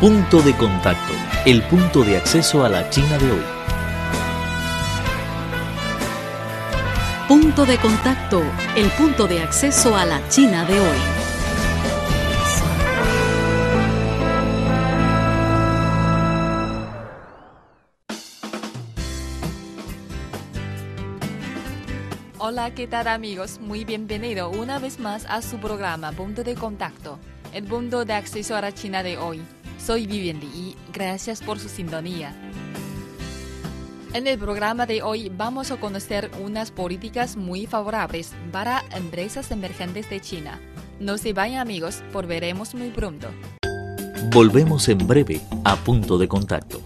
Punto de contacto, el punto de acceso a la China de hoy. Punto de contacto, el punto de acceso a la China de hoy. Hola, ¿qué tal amigos? Muy bienvenido una vez más a su programa Punto de Contacto, el punto de acceso a la China de hoy. Soy Vivian y gracias por su sintonía. En el programa de hoy vamos a conocer unas políticas muy favorables para empresas emergentes de China. No se vayan amigos, volveremos muy pronto. Volvemos en breve a punto de contacto.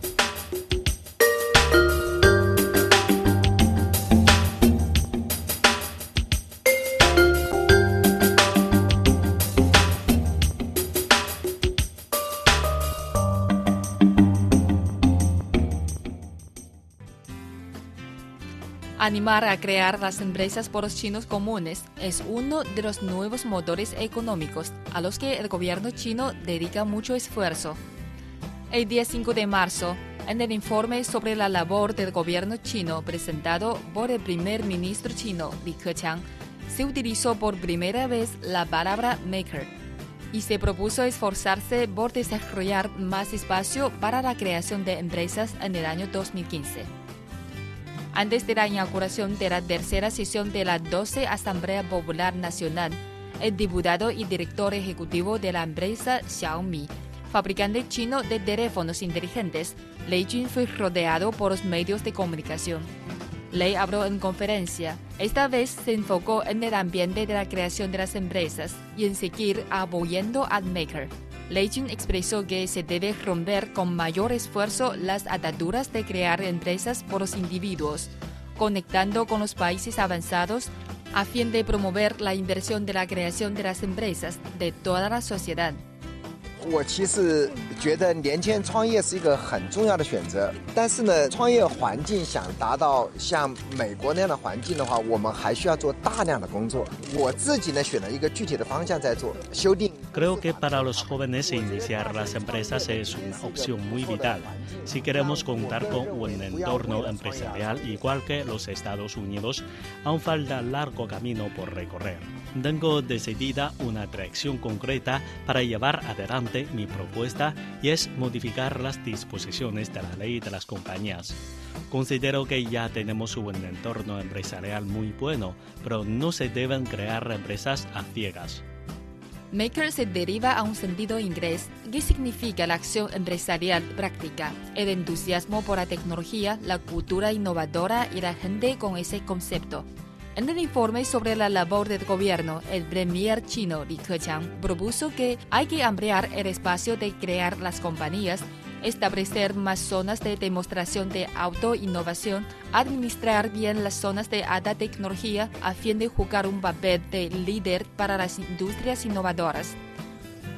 Animar a crear las empresas por los chinos comunes es uno de los nuevos motores económicos a los que el gobierno chino dedica mucho esfuerzo. El día 5 de marzo, en el informe sobre la labor del gobierno chino presentado por el primer ministro chino Li Keqiang, se utilizó por primera vez la palabra maker y se propuso esforzarse por desarrollar más espacio para la creación de empresas en el año 2015 antes de la inauguración de la tercera sesión de la 12 Asamblea Popular Nacional, el diputado y director ejecutivo de la empresa Xiaomi, fabricante chino de teléfonos inteligentes, Lei Jun fue rodeado por los medios de comunicación. Lei habló en conferencia. Esta vez se enfocó en el ambiente de la creación de las empresas y en seguir apoyando al maker. Lei Jun expresó que se debe romper con mayor esfuerzo las ataduras de crear empresas por los individuos, conectando con los países avanzados a fin de promover la inversión de la creación de las empresas de toda la sociedad. 我其实觉得年轻人创业是一个很重要的选择，但是呢，创业环境想达到像美国那样的环境的话，我们还需要做大量的工作。我自己呢选了一个具体的方向在做修订。Creo que para los jóvenes iniciar las empresas es una opción muy vital. Si queremos contar con un entorno empresarial igual que los Estados Unidos, aún falta largo camino por recorrer. Tengo decidida una dirección concreta para llevar adelante mi propuesta y es modificar las disposiciones de la ley de las compañías. Considero que ya tenemos un entorno empresarial muy bueno, pero no se deben crear empresas a ciegas. Maker se deriva a un sentido inglés que significa la acción empresarial práctica, el entusiasmo por la tecnología, la cultura innovadora y la gente con ese concepto. En el informe sobre la labor del gobierno, el premier chino Li Keqiang propuso que hay que ampliar el espacio de crear las compañías, establecer más zonas de demostración de autoinnovación, administrar bien las zonas de alta tecnología a fin de jugar un papel de líder para las industrias innovadoras.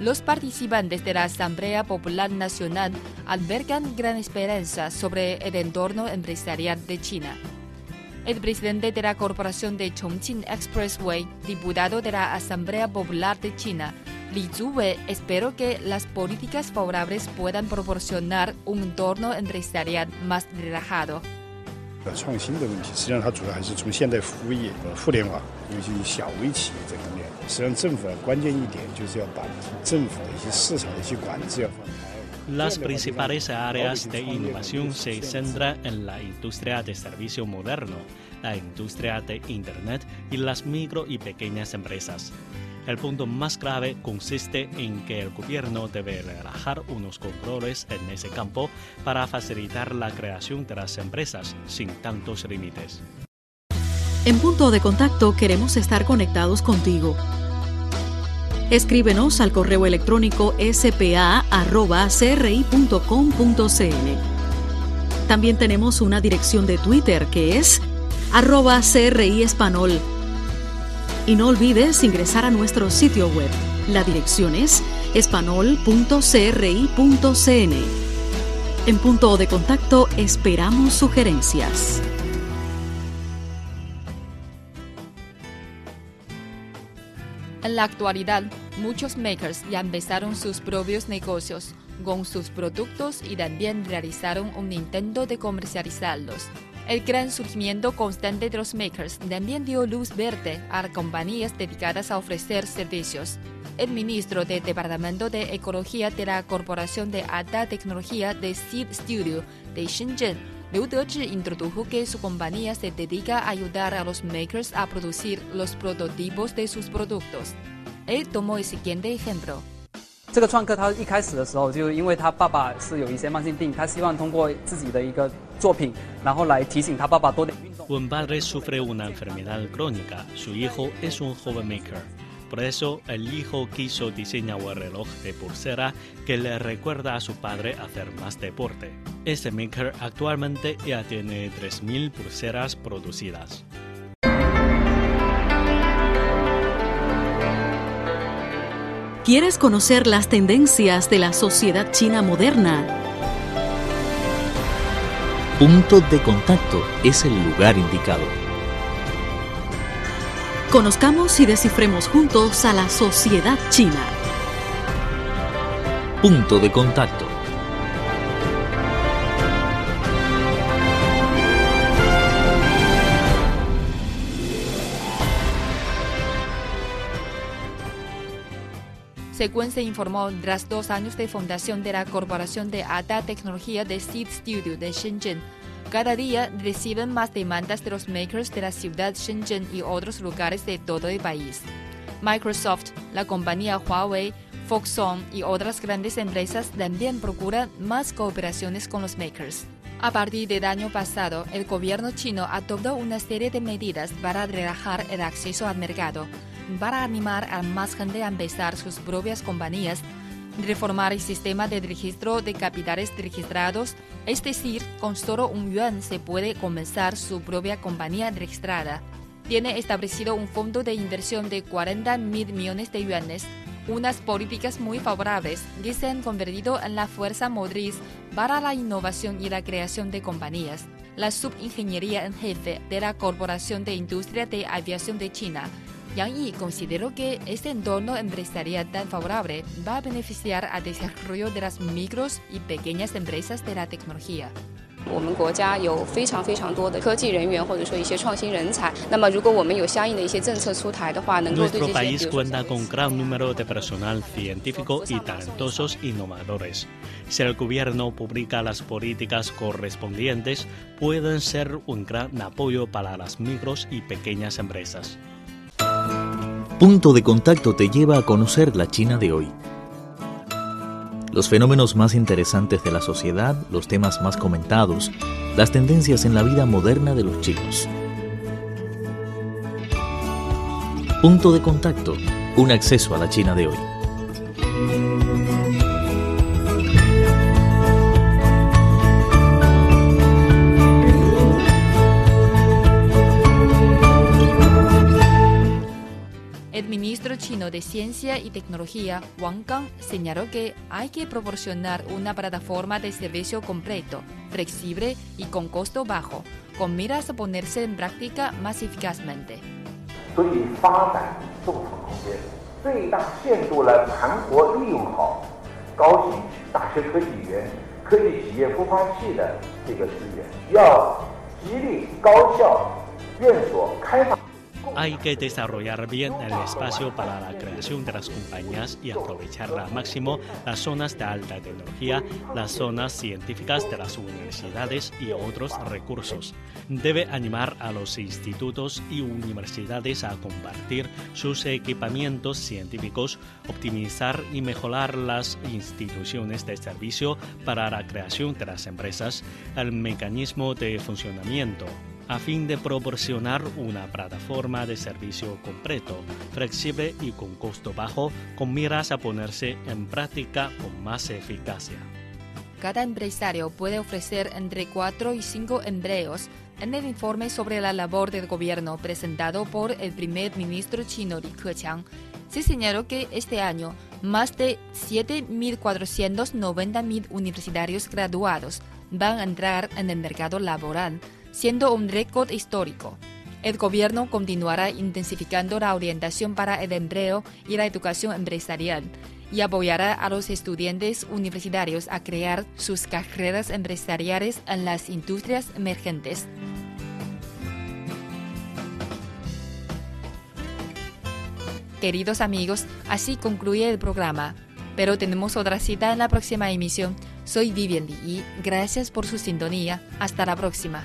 Los participantes de la Asamblea Popular Nacional albergan gran esperanza sobre el entorno empresarial de China. El presidente de la Corporación de Chongqing Expressway, diputado de la Asamblea Popular de China, Li Zuwei, espero que las políticas favorables puedan proporcionar un entorno empresarial más relajado. Las principales áreas de innovación se centran en la industria de servicio moderno, la industria de Internet y las micro y pequeñas empresas. El punto más clave consiste en que el gobierno debe relajar unos controles en ese campo para facilitar la creación de las empresas sin tantos límites. En punto de contacto queremos estar conectados contigo. Escríbenos al correo electrónico spa.cri.com.cn. También tenemos una dirección de Twitter que es arroba CRI Y no olvides ingresar a nuestro sitio web. La dirección es espanol.cri.cn. En punto de contacto esperamos sugerencias. En la actualidad, Muchos makers ya empezaron sus propios negocios con sus productos y también realizaron un intento de comercializarlos. El gran surgimiento constante de los makers también dio luz verde a compañías dedicadas a ofrecer servicios. El ministro del Departamento de Ecología de la Corporación de Alta Tecnología de Seed Studio de Shenzhen, Liu Dezhi, introdujo que su compañía se dedica a ayudar a los makers a producir los prototipos de sus productos. Él tomó el siguiente ejemplo. 这个创客他一开始的时候，就因为他爸爸是有一些慢性病，他希望通过自己的一个作品，然后来提醒他爸爸多点运动。Un padre sufre una enfermedad crónica, su hijo es un joven maker. Por eso, el hijo quiso diseñar un reloj de pulsera que le recuerda a su padre hacer más deporte. Este maker actualmente ya tiene 3.000 pulseras producidas. ¿Quieres conocer las tendencias de la sociedad china moderna? Punto de contacto es el lugar indicado. Conozcamos y descifremos juntos a la sociedad china. Punto de contacto. Según se informó, tras dos años de fundación de la Corporación de Alta Tecnología de Seed Studio de Shenzhen, cada día reciben más demandas de los makers de la ciudad Shenzhen y otros lugares de todo el país. Microsoft, la compañía Huawei, Foxconn y otras grandes empresas también procuran más cooperaciones con los makers. A partir del año pasado, el gobierno chino adoptó una serie de medidas para relajar el acceso al mercado para animar a más gente a empezar sus propias compañías, reformar el sistema de registro de capitales registrados, es decir, con solo un yuan se puede comenzar su propia compañía registrada. Tiene establecido un fondo de inversión de 40 mil millones de yuanes, unas políticas muy favorables que se han convertido en la fuerza motriz para la innovación y la creación de compañías. La subingeniería en jefe de la Corporación de Industria de Aviación de China Yang Yi consideró que este entorno empresarial tan favorable va a beneficiar al desarrollo de las micros y pequeñas empresas de la tecnología. Nuestro país cuenta con gran número de personal científico y talentosos innovadores. Si el gobierno publica las políticas correspondientes, pueden ser un gran apoyo para las micros y pequeñas empresas. Punto de contacto te lleva a conocer la China de hoy. Los fenómenos más interesantes de la sociedad, los temas más comentados, las tendencias en la vida moderna de los chinos. Punto de contacto, un acceso a la China de hoy. Chino de Ciencia y Tecnología, Wang Gang, señaló que hay que proporcionar una plataforma de servicio completo, flexible y con costo bajo, con miras a ponerse en práctica más eficazmente. Hay que desarrollar bien el espacio para la creación de las compañías y aprovechar al máximo las zonas de alta tecnología, las zonas científicas de las universidades y otros recursos. Debe animar a los institutos y universidades a compartir sus equipamientos científicos, optimizar y mejorar las instituciones de servicio para la creación de las empresas, el mecanismo de funcionamiento a fin de proporcionar una plataforma de servicio completo, flexible y con costo bajo, con miras a ponerse en práctica con más eficacia. Cada empresario puede ofrecer entre 4 y 5 empleos. En el informe sobre la labor del gobierno presentado por el primer ministro chino Li Keqiang, se señaló que este año más de 7.490.000 universitarios graduados van a entrar en el mercado laboral siendo un récord histórico. El gobierno continuará intensificando la orientación para el empleo y la educación empresarial y apoyará a los estudiantes universitarios a crear sus carreras empresariales en las industrias emergentes. Queridos amigos, así concluye el programa. Pero tenemos otra cita en la próxima emisión. Soy Vivian Li y gracias por su sintonía. Hasta la próxima.